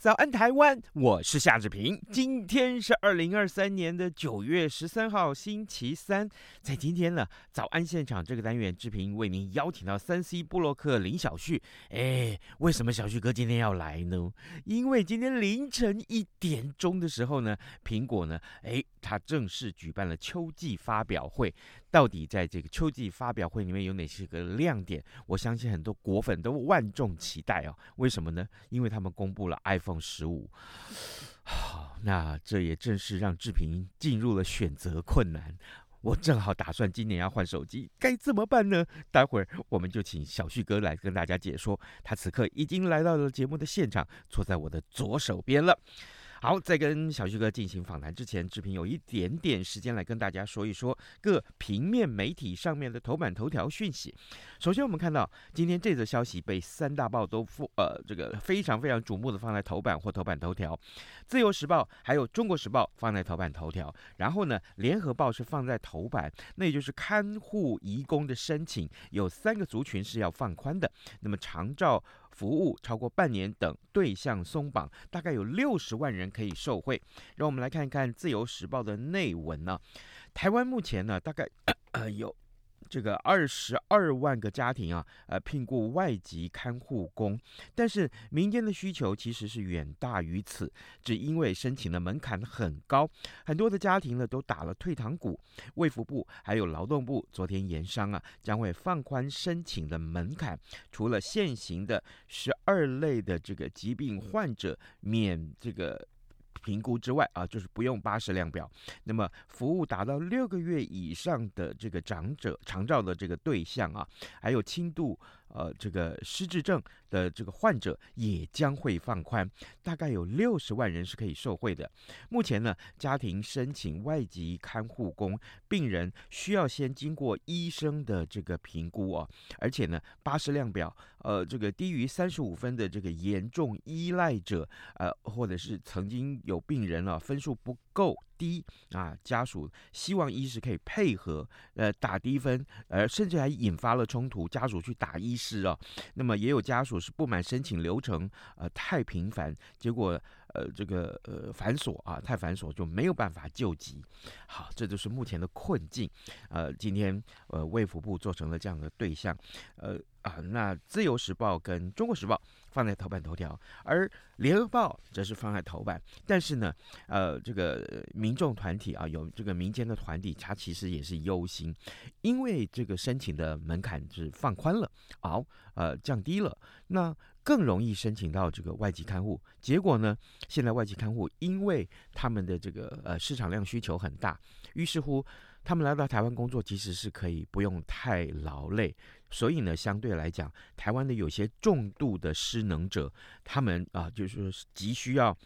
早安，台湾！我是夏志平。今天是二零二三年的九月十三号，星期三。在今天呢，早安现场这个单元，志平为您邀请到三 C 布洛克林小旭。哎，为什么小旭哥今天要来呢？因为今天凌晨一点钟的时候呢，苹果呢，哎，它正式举办了秋季发表会。到底在这个秋季发表会里面有哪些个亮点？我相信很多果粉都万众期待哦。为什么呢？因为他们公布了 iPhone 十五。好，那这也正是让志平进入了选择困难。我正好打算今年要换手机，该怎么办呢？待会儿我们就请小旭哥来跟大家解说。他此刻已经来到了节目的现场，坐在我的左手边了。好，在跟小旭哥进行访谈之前，志平有一点点时间来跟大家说一说各平面媒体上面的头版头条讯息。首先，我们看到今天这则消息被三大报都附呃这个非常非常瞩目的放在头版或头版头条，《自由时报》还有《中国时报》放在头版头条，然后呢，《联合报》是放在头版，那也就是看护移工的申请有三个族群是要放宽的，那么长照。服务超过半年等对象松绑，大概有六十万人可以受惠。让我们来看看《自由时报》的内文呢。台湾目前呢，大概 呃有。这个二十二万个家庭啊，呃，聘雇外籍看护工，但是民间的需求其实是远大于此，只因为申请的门槛很高，很多的家庭呢都打了退堂鼓。卫福部还有劳动部昨天研商啊，将会放宽申请的门槛，除了现行的十二类的这个疾病患者免这个。评估之外啊，就是不用八十量表。那么服务达到六个月以上的这个长者长照的这个对象啊，还有轻度。呃，这个失智症的这个患者也将会放宽，大概有六十万人是可以受惠的。目前呢，家庭申请外籍看护工，病人需要先经过医生的这个评估哦，而且呢，巴氏量表，呃，这个低于三十五分的这个严重依赖者，呃，或者是曾经有病人啊，分数不够。低啊，家属希望医师可以配合，呃，打低分，呃，甚至还引发了冲突，家属去打医师啊。那么也有家属是不满申请流程，呃，太频繁，结果。呃，这个呃繁琐啊，太繁琐就没有办法救急。好，这就是目前的困境。呃，今天呃卫福部做成了这样的对象。呃啊，那自由时报跟中国时报放在头版头条，而联合报则是放在头版。但是呢，呃，这个民众团体啊，有这个民间的团体，它其实也是忧心，因为这个申请的门槛是放宽了，好，呃，降低了，那。更容易申请到这个外籍看护，结果呢，现在外籍看护因为他们的这个呃市场量需求很大，于是乎他们来到台湾工作其实是可以不用太劳累，所以呢，相对来讲，台湾的有些重度的失能者，他们啊、就是急需要。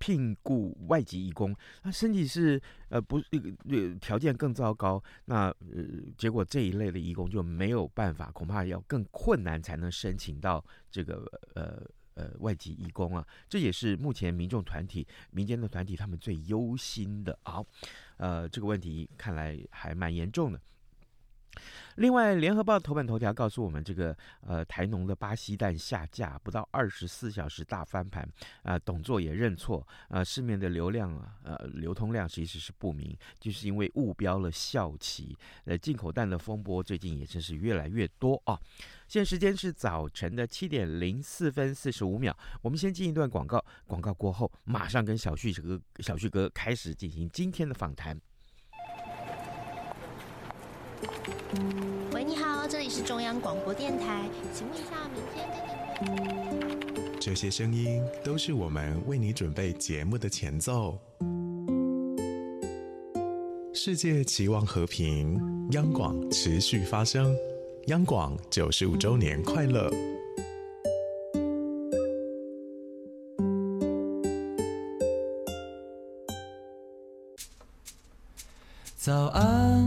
聘雇外籍义工，那身体是呃不那个呃条件更糟糕，那呃结果这一类的义工就没有办法，恐怕要更困难才能申请到这个呃呃外籍义工啊，这也是目前民众团体、民间的团体他们最忧心的啊，呃这个问题看来还蛮严重的。另外，《联合报》头版头条告诉我们，这个呃台农的巴西蛋下架不到二十四小时大翻盘，啊、呃，董座也认错，呃，市面的流量啊，呃，流通量其实是不明，就是因为误标了效期。呃，进口蛋的风波最近也真是越来越多啊。现在时间是早晨的七点零四分四十五秒，我们先进一段广告，广告过后马上跟小旭哥小旭哥开始进行今天的访谈。喂，你好，这里是中央广播电台，请问一下，明天跟你……这些声音都是我们为你准备节目的前奏。世界期望和平，央广持续发声，央广九十五周年快乐！早安，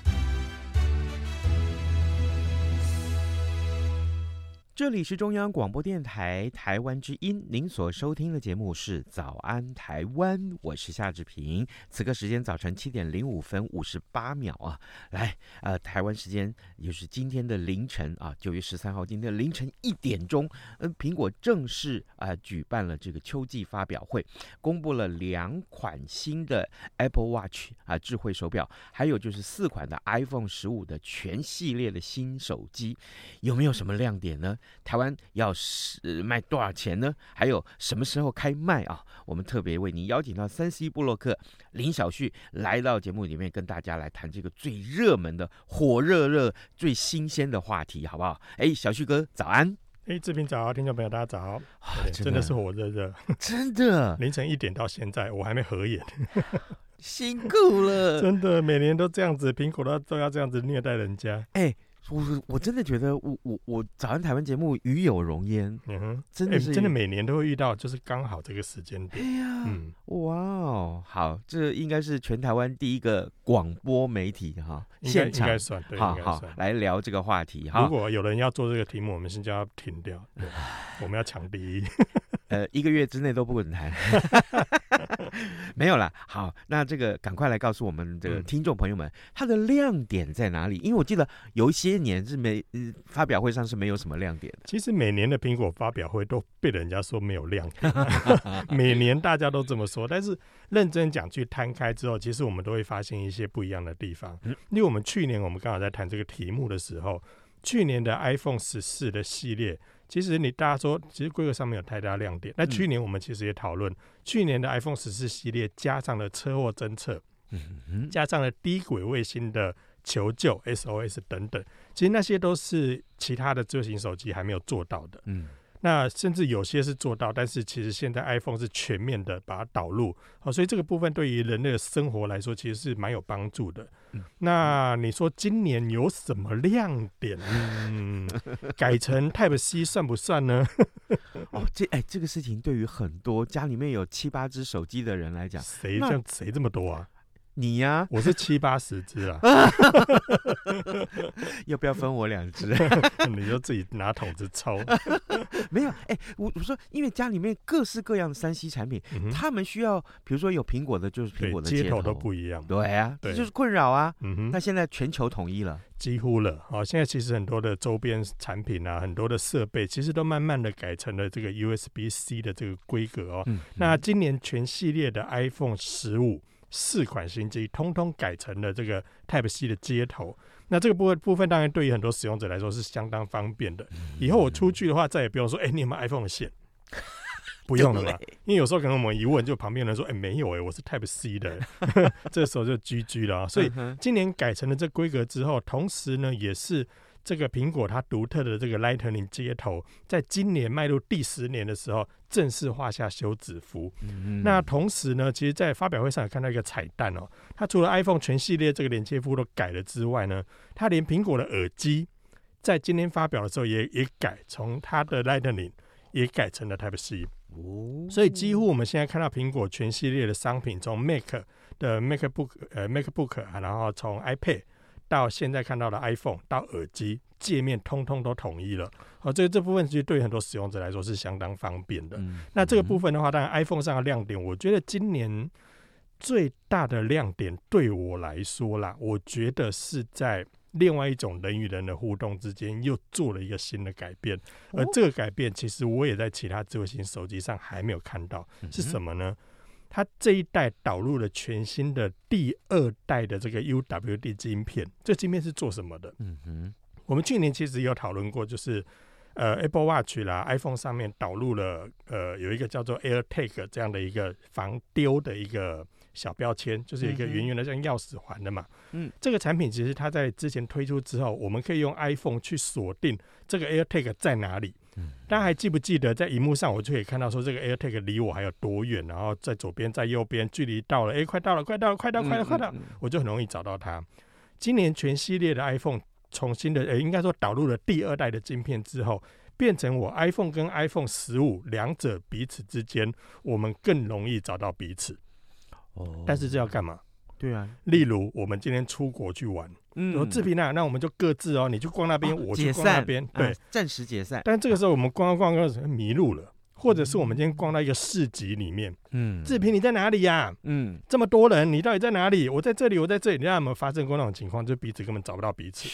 这里是中央广播电台台湾之音，您所收听的节目是《早安台湾》，我是夏志平。此刻时间早晨七点零五分五十八秒啊，来，呃，台湾时间也就是今天的凌晨啊，九月十三号今天凌晨一点钟，呃，苹果正式啊、呃、举办了这个秋季发表会，公布了两款新的 Apple Watch 啊智慧手表，还有就是四款的 iPhone 十五的全系列的新手机，有没有什么亮点呢？台湾要是卖多少钱呢？还有什么时候开卖啊？我们特别为您邀请到三 C 布洛克林小旭来到节目里面，跟大家来谈这个最热门的、火热热、最新鲜的话题，好不好？哎，小旭哥，早安！哎，志平早，听众朋友大家早，啊、真，真的是火热热，真的凌晨一点到现在，我还没合眼，辛苦了，真的每年都这样子，苹果都都要这样子虐待人家，哎。我我真的觉得我我我早安台湾节目与有荣焉，嗯哼，真的是、欸、真的每年都会遇到，就是刚好这个时间点。哎呀，嗯，哇哦，好，这应该是全台湾第一个广播媒体哈，现场应该算对，好好来聊这个话题哈。如果有人要做这个题目，我们现在要停掉，我们要抢第一。呃，一个月之内都不能谈，没有啦。好，那这个赶快来告诉我们这个听众朋友们，嗯、它的亮点在哪里？因为我记得有一些年是没，呃，发表会上是没有什么亮点的。其实每年的苹果发表会都被人家说没有亮点，每年大家都这么说。但是认真讲，去摊开之后，其实我们都会发现一些不一样的地方。嗯、因为我们去年我们刚好在谈这个题目的时候，去年的 iPhone 十四的系列。其实你大家说，其实规格上没有太大亮点。那去年我们其实也讨论，嗯、去年的 iPhone 十四系列加上了车祸侦测，嗯嗯，加上了低轨卫星的求救 SOS 等等，其实那些都是其他的智慧型手机还没有做到的。嗯。那甚至有些是做到，但是其实现在 iPhone 是全面的把它导入，好，所以这个部分对于人类的生活来说，其实是蛮有帮助的。嗯、那你说今年有什么亮点？嗯，改成 Type C 算不算呢？哦，这哎，这个事情对于很多家里面有七八只手机的人来讲，谁这样谁这么多啊？你呀、啊，我是七八十只啊，要不要分我两只？你就自己拿桶子抽。没有，哎、欸，我我说，因为家里面各式各样的三 C 产品，嗯、他们需要，比如说有苹果的，就是苹果的接头，都不一样。对啊，这就是困扰啊。嗯哼，那现在全球统一了，几乎了。好，现在其实很多的周边产品啊，很多的设备，其实都慢慢的改成了这个 USB-C 的这个规格哦。嗯、那今年全系列的 iPhone 十五。四款新机通通改成了这个 Type C 的接头，那这个部分部分当然对于很多使用者来说是相当方便的。以后我出去的话，再也不用说，哎、欸，你有没有 iPhone 的线？不用了嘛，因为有时候可能我们一问，就旁边人说，哎、欸，没有哎、欸，我是 Type C 的，这时候就 GG 了啊。所以今年改成了这规格之后，同时呢，也是。这个苹果它独特的这个 Lightning 接头，在今年迈入第十年的时候，正式画下休止符。嗯、那同时呢，其实，在发表会上也看到一个彩蛋哦，它除了 iPhone 全系列这个连接符都改了之外呢，它连苹果的耳机在今天发表的时候也也改，从它的 Lightning 也改成了 Type C。哦，所以几乎我们现在看到苹果全系列的商品，从 Mac 的 MacBook 呃 MacBook，然后从 iPad。到现在看到的 iPhone 到耳机界面通通都统一了，好，这个这部分其实对很多使用者来说是相当方便的。嗯、那这个部分的话，当然 iPhone 上的亮点，我觉得今年最大的亮点对我来说啦，我觉得是在另外一种人与人的互动之间又做了一个新的改变，而这个改变其实我也在其他智慧型手机上还没有看到，是什么呢？它这一代导入了全新的第二代的这个 UWD 晶片，这晶片是做什么的？嗯哼，我们去年其实有讨论过，就是呃 Apple Watch 啦，iPhone 上面导入了呃有一个叫做 AirTag 这样的一个防丢的一个小标签，就是一个圆圆的像钥匙环的嘛。嗯，这个产品其实它在之前推出之后，我们可以用 iPhone 去锁定这个 AirTag 在哪里。嗯大家还记不记得，在荧幕上我就可以看到说这个 AirTag 离我还有多远，然后在左边，在右边，距离到了，哎，快到了，快到了，快到，快到，快到，我就很容易找到它。今年全系列的 iPhone 重新的，呃，应该说导入了第二代的晶片之后，变成我 iPhone 跟 iPhone 十五两者彼此之间，我们更容易找到彼此。哦，但是这要干嘛？对啊，例如我们今天出国去玩。嗯，我志平啊，那我们就各自哦，你去逛那边，哦、我去逛那边，对，暂、啊、时解散。但这个时候我们逛逛逛，迷路了，或者是我们今天逛到一个市集里面，嗯，志平你在哪里呀、啊？嗯，这么多人，你到底在哪里？我在这里，我在这里。你看有没有发生过那种情况？就彼此根本找不到彼此，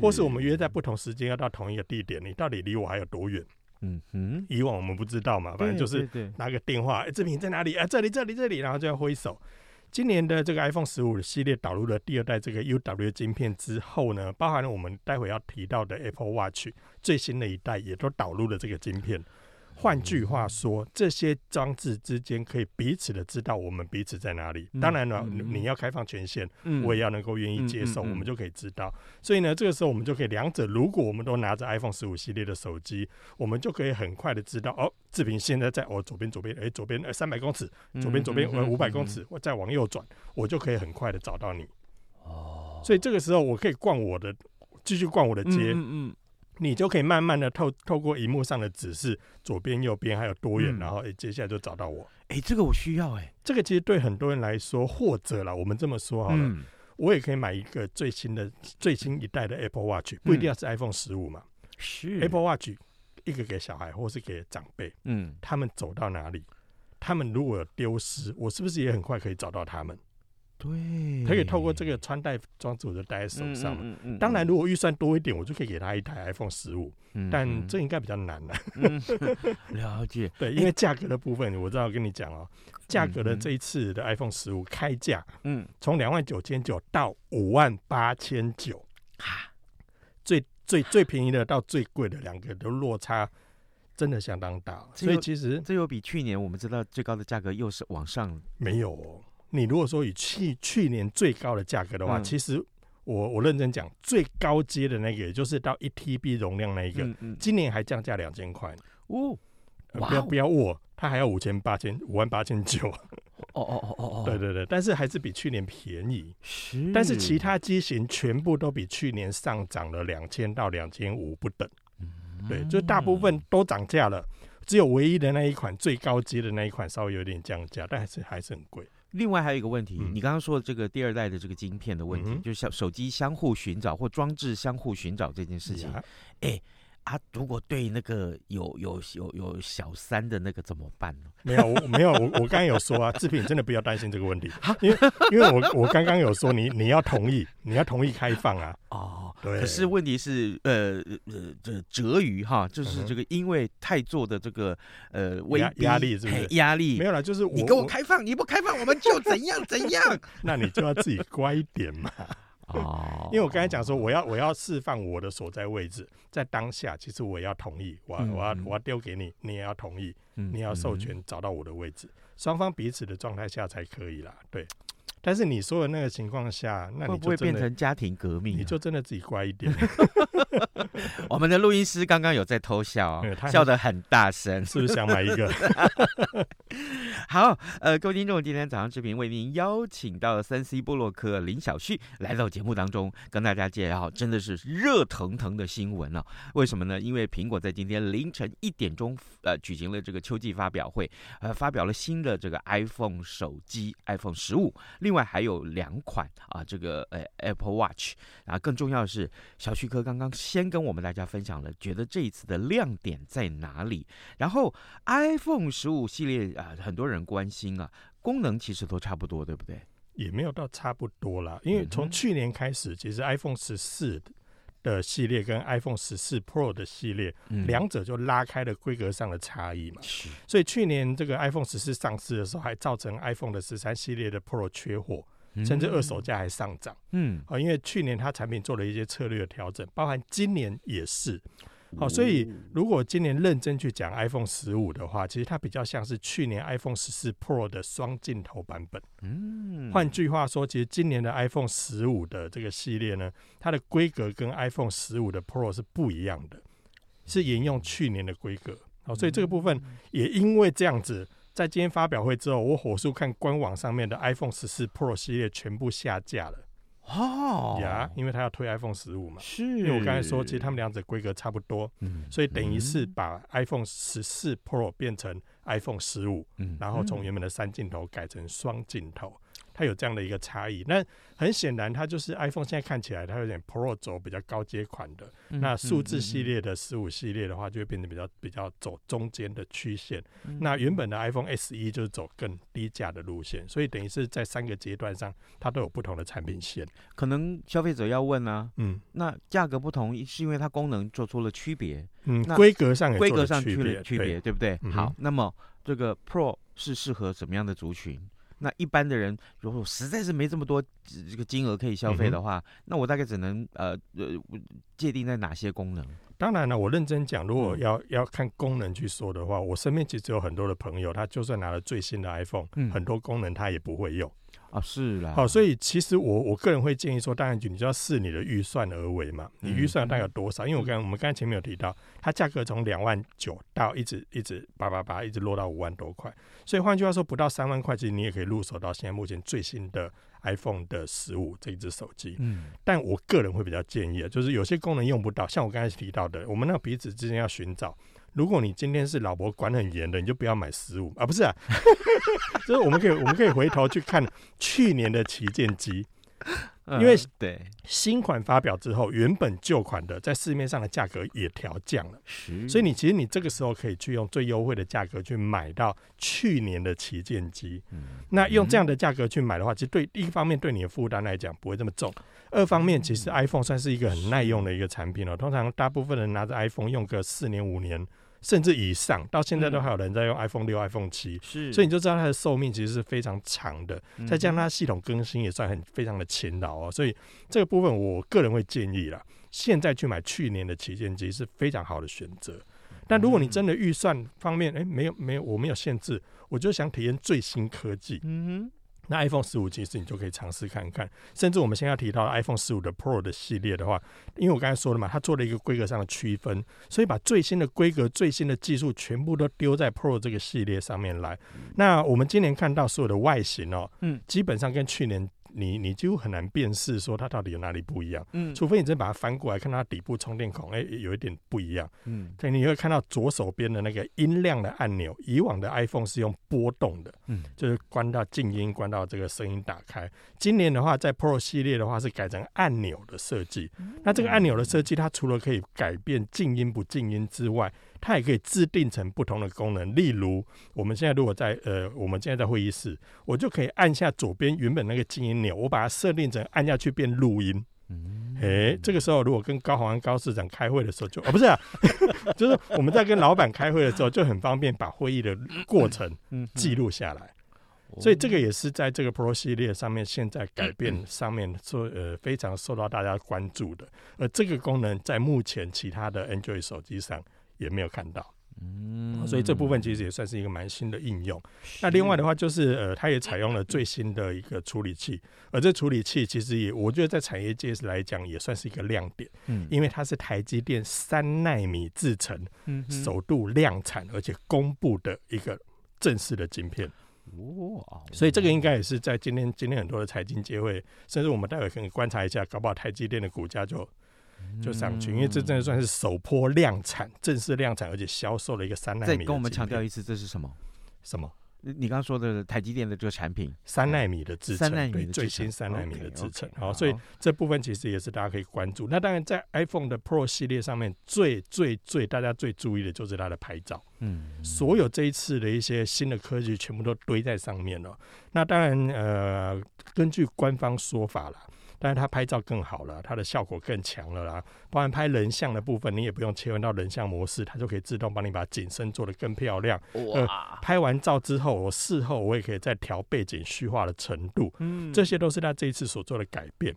或是我们约在不同时间要到同一个地点，你到底离我还有多远？嗯哼，以往我们不知道嘛，反正就是拿个电话，哎，志平在哪里？啊，这里，这里，这里，然后就要挥手。今年的这个 iPhone 十五系列导入了第二代这个 UW 晶片之后呢，包含了我们待会要提到的 Apple Watch 最新的一代也都导入了这个晶片。换句话说，这些装置之间可以彼此的知道我们彼此在哪里。当然了，嗯、你要开放权限，嗯、我也要能够愿意接受，我们就可以知道。所以呢，这个时候我们就可以两者，如果我们都拿着 iPhone 十五系列的手机，我们就可以很快的知道哦，志平现在在我左边，左边，哎，左边呃三百公尺，左边左边呃五百公尺，我再往右转，我就可以很快的找到你。哦，所以这个时候我可以逛我的，继续逛我的街。嗯。你就可以慢慢的透透过荧幕上的指示，左边右边还有多远，嗯、然后诶、欸，接下来就找到我。诶、欸，这个我需要诶、欸，这个其实对很多人来说，或者啦，我们这么说好了，嗯、我也可以买一个最新的最新一代的 Apple Watch，不一定要是 iPhone 十五嘛。是 Apple Watch，一个给小孩或是给长辈，嗯，他们走到哪里，他们如果有丢失，我是不是也很快可以找到他们？对，可以透过这个穿戴装置，我就戴在手上。嗯嗯嗯、当然，如果预算多一点，我就可以给他一台 iPhone 十五。嗯、但这应该比较难了、嗯。了解。对，因为价格的部分，我知道跟你讲哦，价格的这一次的 iPhone 十五开价，嗯，从两万九千九到五万八千九，哈，最最最便宜的到最贵的两个都落差真的相当大。所以其实这又比去年我们知道最高的价格又是往上没有哦。你如果说以去去年最高的价格的话，嗯、其实我我认真讲，最高阶的那个，也就是到一 TB 容量那一个，嗯嗯、今年还降价两千块哦，呃、不要不要我，它还要五千八千五万八千九。哦哦哦哦哦，对对对，但是还是比去年便宜。是，但是其他机型全部都比去年上涨了两千到两千五不等。嗯、对，就大部分都涨价了，只有唯一的那一款最高阶的那一款稍微有点降价，但还是还是很贵。另外还有一个问题，嗯、你刚刚说的这个第二代的这个晶片的问题，嗯、就是像手机相互寻找或装置相互寻找这件事情，哎、嗯。啊，如果对那个有有有有小三的那个怎么办呢？没有，我没有，我我刚刚有说啊，志平真的不要担心这个问题，因为因为我我刚刚有说你你要同意，你要同意开放啊。哦，对。可是问题是，呃呃，这折于哈，就是这个因为太做的这个呃威压压力是不是？压力没有了，就是我你给我开放，你不开放我们就怎样怎样。那你就要自己乖一点嘛。哦，因为我刚才讲说，我要我要释放我的所在位置，在当下，其实我也要同意，我我要我要丢给你，你也要同意，嗯、你要授权找到我的位置，双、嗯、方彼此的状态下才可以啦。对，但是你说的那个情况下，那你不会变成家庭革命、啊？你就真的自己乖一点。我们的录音师刚刚有在偷笑、哦，笑得很大声，是不是想买一个？好，呃，各位听众，今天早上视频为您邀请到三 C 部落客林小旭来到节目当中，跟大家介绍，真的是热腾腾的新闻了、啊。为什么呢？因为苹果在今天凌晨一点钟，呃，举行了这个秋季发表会，呃，发表了新的这个 iPhone 手机 iPhone 十五，另外还有两款啊，这个呃 Apple Watch。然后更重要的是，小旭哥刚刚先跟我们大家分享了，觉得这一次的亮点在哪里？然后 iPhone 十五系列啊，很多人关心啊，功能其实都差不多，对不对？也没有到差不多啦，因为从去年开始，其实 iPhone 十四的系列跟 iPhone 十四 Pro 的系列，两者就拉开了规格上的差异嘛。所以去年这个 iPhone 十四上市的时候，还造成 iPhone 的十三系列的 Pro 缺货。甚至二手价还上涨，嗯，啊，因为去年它产品做了一些策略的调整，包含今年也是，好，所以如果今年认真去讲 iPhone 十五的话，其实它比较像是去年 iPhone 十四 Pro 的双镜头版本。嗯，换句话说，其实今年的 iPhone 十五的这个系列呢，它的规格跟 iPhone 十五的 Pro 是不一样的，是沿用去年的规格。好，所以这个部分也因为这样子，在今天发表会之后，我火速看官网上面的 iPhone 十四 Pro 系列全部下架了。哦，呀，因为他要推 iPhone 十五嘛，是，因为我刚才说，其实他们两者规格差不多，嗯，所以等于是把 iPhone 十四 Pro 变成 iPhone 十五，嗯，然后从原本的三镜头改成双镜头。它有这样的一个差异，那很显然，它就是 iPhone 现在看起来它有点 Pro 走比较高阶款的，嗯、那数字系列的十五系列的话，就会变得比较比较走中间的曲线。嗯、那原本的 iPhone SE 就是走更低价的路线，所以等于是在三个阶段上，它都有不同的产品线。可能消费者要问呢、啊，嗯，那价格不同是因为它功能做出了区别，嗯，规格上也规格上区别区别，对，对不对？嗯、好，那么这个 Pro 是适合什么样的族群？那一般的人，如果实在是没这么多这个金额可以消费的话，嗯、那我大概只能呃呃界定在哪些功能？当然了，我认真讲，如果要、嗯、要看功能去说的话，我身边其实有很多的朋友，他就算拿了最新的 iPhone，、嗯、很多功能他也不会用。啊，是啦。好，所以其实我我个人会建议说，当然你就要视你的预算而为嘛。你预算大概有多少？嗯、因为我刚我们刚才前面有提到，它价格从两万九到一直一直八八八，一直落到五万多块。所以换句话说，不到三万块，其实你也可以入手到现在目前最新的 iPhone 的十五这一只手机。嗯。但我个人会比较建议，就是有些功能用不到，像我刚才提到的，我们那个彼此之间要寻找。如果你今天是老婆管很严的，你就不要买十五啊，不是啊，就是我们可以我们可以回头去看去年的旗舰机，因为对。新款发表之后，原本旧款的在市面上的价格也调降了，所以你其实你这个时候可以去用最优惠的价格去买到去年的旗舰机，那用这样的价格去买的话，其实对一方面对你的负担来讲不会这么重，二方面其实 iPhone 算是一个很耐用的一个产品了，通常大部分人拿着 iPhone 用个四年五年。甚至以上，到现在都还有人在用 iPhone 六、iPhone 七，是，所以你就知道它的寿命其实是非常长的。再加上它系统更新也算很非常的勤劳哦，所以这个部分我个人会建议啦，现在去买去年的旗舰机是非常好的选择。但如果你真的预算方面，哎，没有没有，我没有限制，我就想体验最新科技。嗯哼。那 iPhone 十五其实你就可以尝试看看，甚至我们现在要提到 iPhone 十五的 Pro 的系列的话，因为我刚才说了嘛，它做了一个规格上的区分，所以把最新的规格、最新的技术全部都丢在 Pro 这个系列上面来。那我们今年看到所有的外形哦，嗯，基本上跟去年。你你几乎很难辨识说它到底有哪里不一样，嗯，除非你真把它翻过来看它底部充电孔，哎、欸，有一点不一样，嗯，所以你会看到左手边的那个音量的按钮，以往的 iPhone 是用波动的，嗯，就是关到静音，关到这个声音打开。今年的话，在 Pro 系列的话是改成按钮的设计，那这个按钮的设计，它除了可以改变静音不静音之外，它也可以制定成不同的功能，例如我们现在如果在呃，我们现在在会议室，我就可以按下左边原本那个静音钮，我把它设定成按下去变录音。嗯，诶、欸，这个时候如果跟高虹安高市长开会的时候就，就哦不是啊，就是我们在跟老板开会的时候就很方便把会议的过程记录下来。所以这个也是在这个 Pro 系列上面现在改变上面说呃非常受到大家关注的，而这个功能在目前其他的 Android 手机上。也没有看到，嗯，所以这部分其实也算是一个蛮新的应用。那另外的话，就是呃，它也采用了最新的一个处理器，而这处理器其实也，我觉得在产业界来讲也算是一个亮点，嗯，因为它是台积电三纳米制程，嗯，首度量产而且公布的一个正式的晶片，哇，所以这个应该也是在今天今天很多的财经界会，甚至我们待会可以观察一下，搞不好台积电的股价就。就上去，因为这真的算是首波量产、正式量产，而且销售了一个三纳米。再跟我们强调一次，这是什么？什么？你刚刚说的台积电的这个产品，三纳米的制程，对，最新三纳米的制程。好，所以这部分其实也是大家可以关注。那当然，在 iPhone 的 Pro 系列上面，最最最大家最注意的就是它的拍照。嗯，所有这一次的一些新的科技全部都堆在上面了。那当然，呃，根据官方说法了。但是它拍照更好了，它的效果更强了啦。包含拍人像的部分，你也不用切换到人像模式，它就可以自动帮你把景深做得更漂亮。哇、呃！拍完照之后，我事后我也可以再调背景虚化的程度。嗯，这些都是它这一次所做的改变。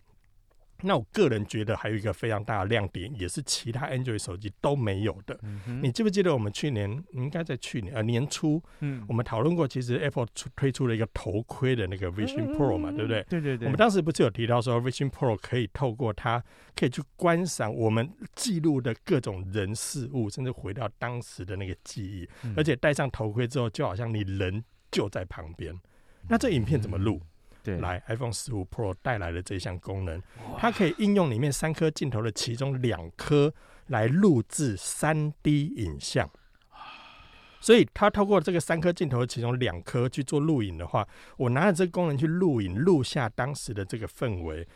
那我个人觉得还有一个非常大的亮点，也是其他 Android 手机都没有的。嗯、你记不记得我们去年应该在去年呃年初，嗯，我们讨论过，其实 Apple 出推出了一个头盔的那个 Vision Pro 嘛，嗯、对不对？对对对。我们当时不是有提到说 Vision Pro 可以透过它可以去观赏我们记录的各种人事物，甚至回到当时的那个记忆，嗯、而且戴上头盔之后，就好像你人就在旁边。那这影片怎么录？来 iPhone 十五 Pro 带来的这项功能，它可以应用里面三颗镜头的其中两颗来录制三 D 影像。所以，它透过这个三颗镜头的其中两颗去做录影的话，我拿着这个功能去录影，录下当时的这个氛围。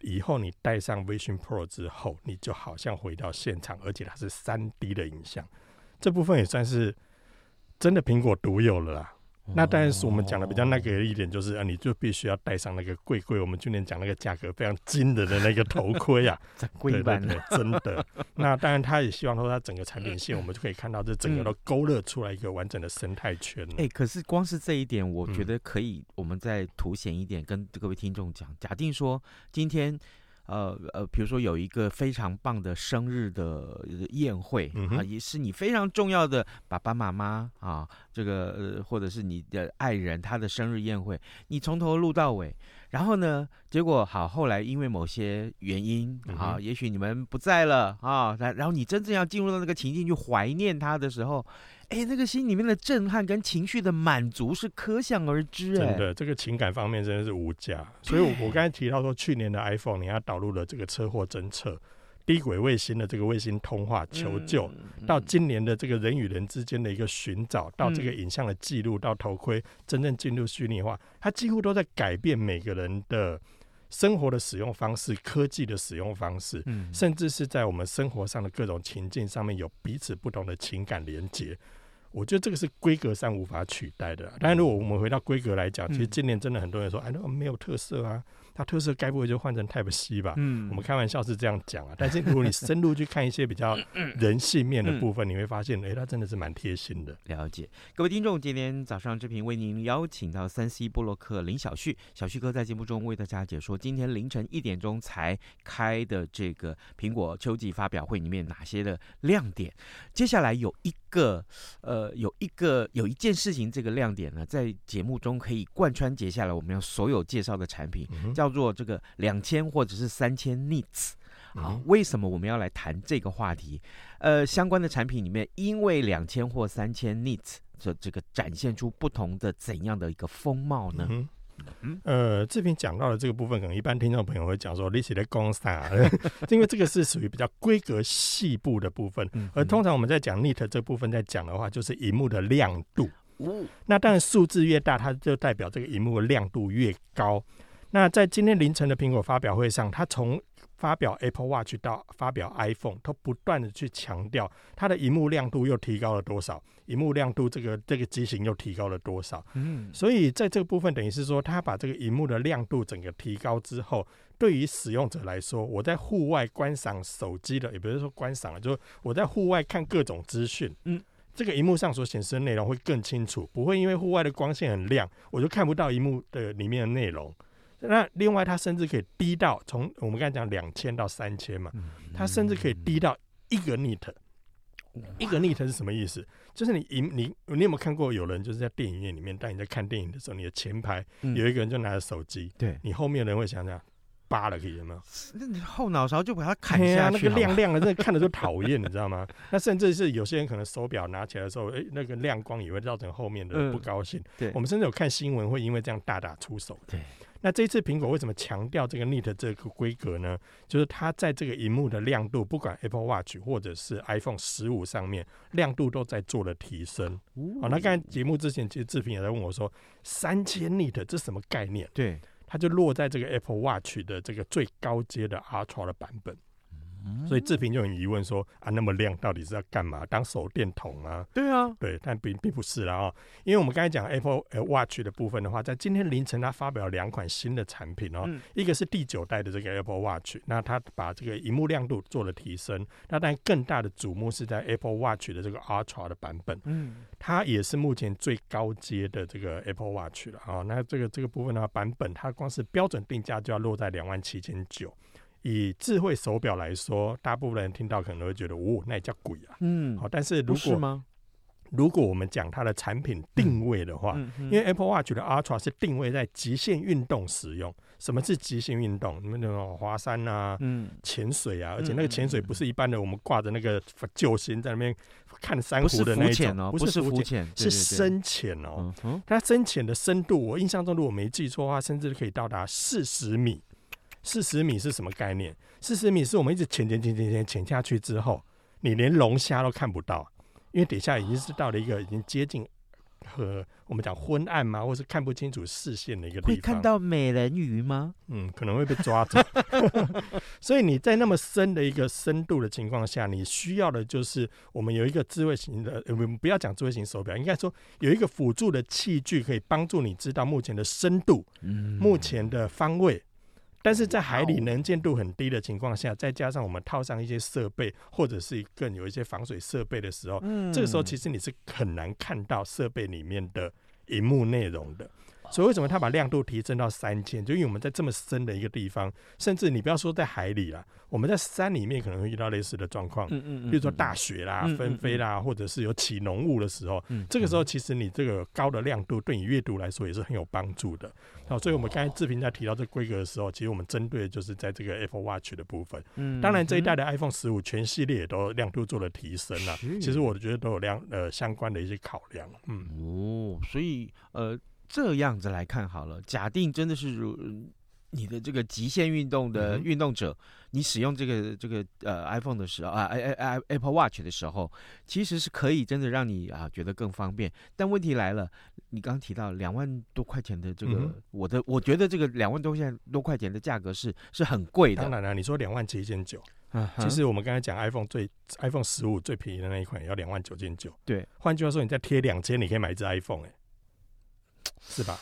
以后你戴上 Vision Pro 之后，你就好像回到现场，而且它是三 D 的影像。这部分也算是真的苹果独有了啦。那当然是我们讲的比较那个一点，就是啊，你就必须要戴上那个贵贵，我们去年讲那个价格非常惊人的那个头盔啊，贵版的，真的。那当然，他也希望说，他整个产品线，我们就可以看到这整个都勾勒出来一个完整的生态圈。哎、嗯欸，可是光是这一点，我觉得可以，我们再凸显一点，跟各位听众讲，假定说今天。呃呃，比如说有一个非常棒的生日的宴会、嗯、啊，也是你非常重要的爸爸妈妈啊，这个呃，或者是你的爱人他的生日宴会，你从头录到尾，然后呢，结果好，后来因为某些原因啊，嗯、也许你们不在了啊，然后你真正要进入到那个情境去怀念他的时候。哎，那个心里面的震撼跟情绪的满足是可想而知。哎，真的，这个情感方面真的是无价。所以我，我我刚才提到说，去年的 iPhone 你要导入了这个车祸侦测、低轨卫星的这个卫星通话求救，嗯、到今年的这个人与人之间的一个寻找，到这个影像的记录，到头盔真正进入虚拟化，它几乎都在改变每个人的生活的使用方式、科技的使用方式，嗯，甚至是在我们生活上的各种情境上面有彼此不同的情感连接。我觉得这个是规格上无法取代的。当然，如果我们回到规格来讲，其实今年真的很多人说，哎，那没有特色啊。它特色该不会就换成 Type C 吧？嗯，我们开玩笑是这样讲啊。但是如果你深入去看一些比较人性面的部分，你会发现，哎，它真的是蛮贴心的。了解，各位听众，今天早上这频为您邀请到三 C 波洛克林小旭，小旭哥在节目中为大家解说今天凌晨一点钟才开的这个苹果秋季发表会里面哪些的亮点。接下来有一个，呃，有一个有一件事情，这个亮点呢，在节目中可以贯穿接下来我们要所有介绍的产品。嗯叫做这个两千或者是三千 nits，好，为什么我们要来谈这个话题？呃，相关的产品里面，因为两千或三千 nits，这这个展现出不同的怎样的一个风貌呢？嗯，嗯呃，这边讲到的这个部分，可能一般听众朋友会讲说，你是在讲啥？因为这个是属于比较规格细部的部分，而通常我们在讲 nit 这部分在讲的话，就是荧幕的亮度。那当然数字越大，它就代表这个荧幕的亮度越高。那在今天凌晨的苹果发表会上，他从发表 Apple Watch 到发表 iPhone，都不断的去强调它的荧幕亮度又提高了多少，荧幕亮度这个这个机型又提高了多少。嗯，所以在这个部分，等于是说，他把这个荧幕的亮度整个提高之后，对于使用者来说，我在户外观赏手机的，也不是说观赏了，就是我在户外看各种资讯，嗯，这个荧幕上所显示的内容会更清楚，不会因为户外的光线很亮，我就看不到荧幕的里面的内容。那另外，它甚至可以低到从我们刚才讲两千到三千嘛，它甚至可以低到一个 nit。一个 nit 是什么意思？就是你你你有没有看过有人就是在电影院里面，当你在看电影的时候，你的前排有一个人就拿着手机，对你后面的人会想想扒了可以吗？那你后脑勺就把它砍下去，那个亮亮的，那看着就讨厌，你知道吗？那甚至是有些人可能手表拿起来的时候，哎，那个亮光也会造成后面的不高兴。对，我们甚至有看新闻会因为这样大打出手。对。那这次苹果为什么强调这个 nit 这个规格呢？就是它在这个荧幕的亮度，不管 Apple Watch 或者是 iPhone 十五上面，亮度都在做了提升。好，那刚才节目之前，其实志平也在问我说，三千 nit 这什么概念？对，它就落在这个 Apple Watch 的这个最高阶的 Ultra 的版本。所以志平就很疑问说啊，那么亮到底是要干嘛？当手电筒啊？对啊，对，但并并不是啦啊、哦，因为我们刚才讲 Apple Watch 的部分的话，在今天凌晨它发表了两款新的产品哦，嗯、一个是第九代的这个 Apple Watch，那它把这个荧幕亮度做了提升，那当然更大的瞩目是在 Apple Watch 的这个 Ultra 的版本，嗯，它也是目前最高阶的这个 Apple Watch 了啊、哦，那这个这个部分的话，版本它光是标准定价就要落在两万七千九。以智慧手表来说，大部分人听到可能会觉得，哦，那也叫鬼啊。嗯，好，但是如果吗？如果我们讲它的产品定位的话，嗯嗯嗯、因为 Apple Watch 的 Ultra 是定位在极限运动使用。什么是极限运动？你们那种滑山啊、嗯潜、嗯、水啊，而且那个潜水不是一般的，我们挂着那个救星在那边看珊瑚的那种，不是浮潜，是深潜哦。它深潜的深度，我印象中如果没记错的话，甚至可以到达四十米。四十米是什么概念？四十米是我们一直潜潜潜潜潜潜下去之后，你连龙虾都看不到。因为底下已经是到了一个已经接近和我们讲昏暗嘛，或是看不清楚视线的一个地方。会看到美人鱼吗？嗯，可能会被抓走。所以你在那么深的一个深度的情况下，你需要的就是我们有一个智慧型的，我们不要讲智慧型手表，应该说有一个辅助的器具可以帮助你知道目前的深度，嗯，目前的方位。但是在海里能见度很低的情况下，再加上我们套上一些设备，或者是更有一些防水设备的时候，嗯，这个时候其实你是很难看到设备里面的荧幕内容的。所以为什么它把亮度提升到三千？就因为我们在这么深的一个地方，甚至你不要说在海里啦，我们在山里面可能会遇到类似的状况，嗯嗯，比如说大雪啦、纷飞啦，或者是有起浓雾的时候，这个时候其实你这个高的亮度对你阅读来说也是很有帮助的。好，所以我们刚才志平在提到这个规格的时候，其实我们针对的就是在这个 Apple Watch 的部分。嗯，当然这一代的 iPhone 十五全系列也都亮度做了提升了。其实我觉得都有亮呃相关的一些考量。嗯，哦，所以呃。这样子来看好了，假定真的是如你的这个极限运动的运动者，嗯、你使用这个这个呃 iPhone 的时候啊，i i Apple Watch 的时候，其实是可以真的让你啊觉得更方便。但问题来了，你刚刚提到两万多块钱的这个，嗯、我的我觉得这个两万多块多块钱的价格是是很贵的。当然了，你说两万七千九，其实我们刚才讲 iPhone 最 iPhone 十五最便宜的那一款也要两万九千九。对，换句话说，你再贴两千，你可以买一只 iPhone 哎、欸。是吧？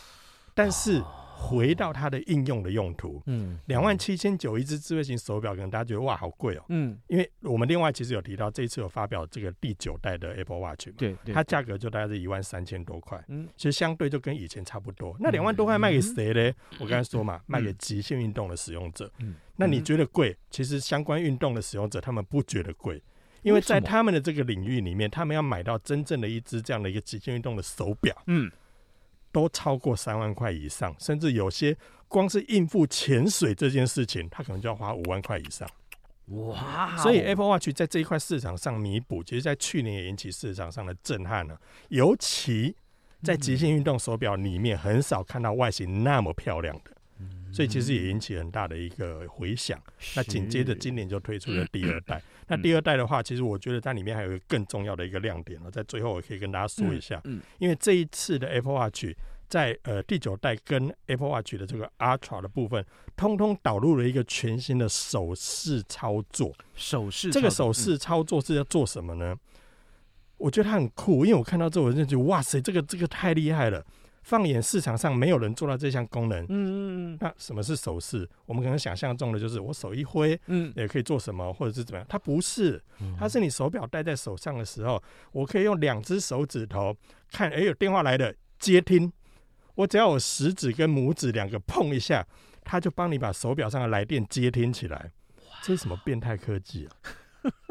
但是回到它的应用的用途，嗯，两万七千九一只智慧型手表，可能大家觉得哇，好贵哦，嗯，因为我们另外其实有提到，这一次有发表这个第九代的 Apple Watch，对，它价格就大概是一万三千多块，嗯，其实相对就跟以前差不多。那两万多块卖给谁呢？我刚才说嘛，卖给极限运动的使用者。嗯，那你觉得贵？其实相关运动的使用者他们不觉得贵，因为在他们的这个领域里面，他们要买到真正的一只这样的一个极限运动的手表，嗯。都超过三万块以上，甚至有些光是应付潜水这件事情，他可能就要花五万块以上。哇！所以 Apple Watch 在这一块市场上弥补，其实，在去年也引起市场上的震撼了。尤其在极限运动手表里面，很少看到外形那么漂亮的，所以其实也引起很大的一个回响。那紧接着今年就推出了第二代。那第二代的话，其实我觉得它里面还有一个更重要的一个亮点，在最后我可以跟大家说一下，嗯，因为这一次的 Apple Watch 在呃第九代跟 Apple Watch 的这个 Ultra 的部分，通通导入了一个全新的手势操作。手势，这个手势操作是要做什么呢？我觉得它很酷，因为我看到之后我就觉得哇塞，这个这个太厉害了。放眼市场上，没有人做到这项功能。嗯嗯嗯。那什么是手势？我们可能想象中的就是我手一挥，嗯，也可以做什么，或者是怎么样？它不是，它是你手表戴在手上的时候，我可以用两只手指头看，哎，有电话来的接听。我只要我食指跟拇指两个碰一下，它就帮你把手表上的来电接听起来。这是什么变态科技啊？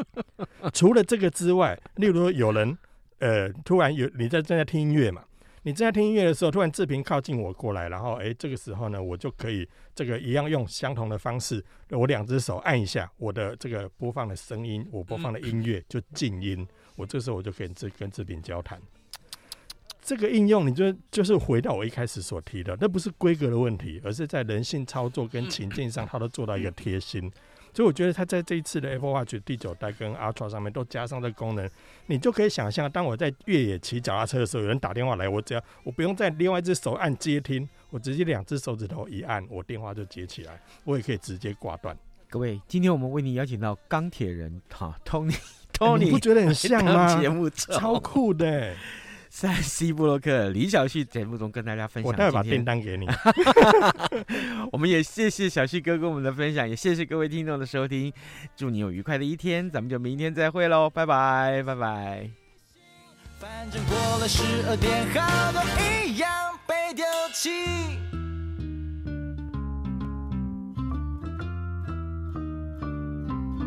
除了这个之外，例如说有人，呃，突然有你在正在听音乐嘛？你正在听音乐的时候，突然志平靠近我过来，然后哎，这个时候呢，我就可以这个一样用相同的方式，我两只手按一下我的这个播放的声音，我播放的音乐就静音，我这时候我就可以跟跟志平交谈。这个应用，你就就是回到我一开始所提的，那不是规格的问题，而是在人性操作跟情境上，它都做到一个贴心。所以我觉得它在这一次的 Apple Watch 第九代跟 Ultra 上面都加上这个功能，你就可以想象，当我在越野骑脚踏车的时候，有人打电话来，我只要我不用再另外一只手按接听，我直接两只手指头一按，我电话就接起来，我也可以直接挂断。各位，今天我们为你邀请到钢铁人哈 Tony，Tony，你不觉得很像吗？节目超酷的、欸。在 C 布洛克李小旭节目中跟大家分享，我待会把便当给你。我们也谢谢小旭哥跟我们的分享，也谢谢各位听众的收听，祝你有愉快的一天，咱们就明天再会喽，拜拜拜拜。反正过了十二点，好多一样被丢弃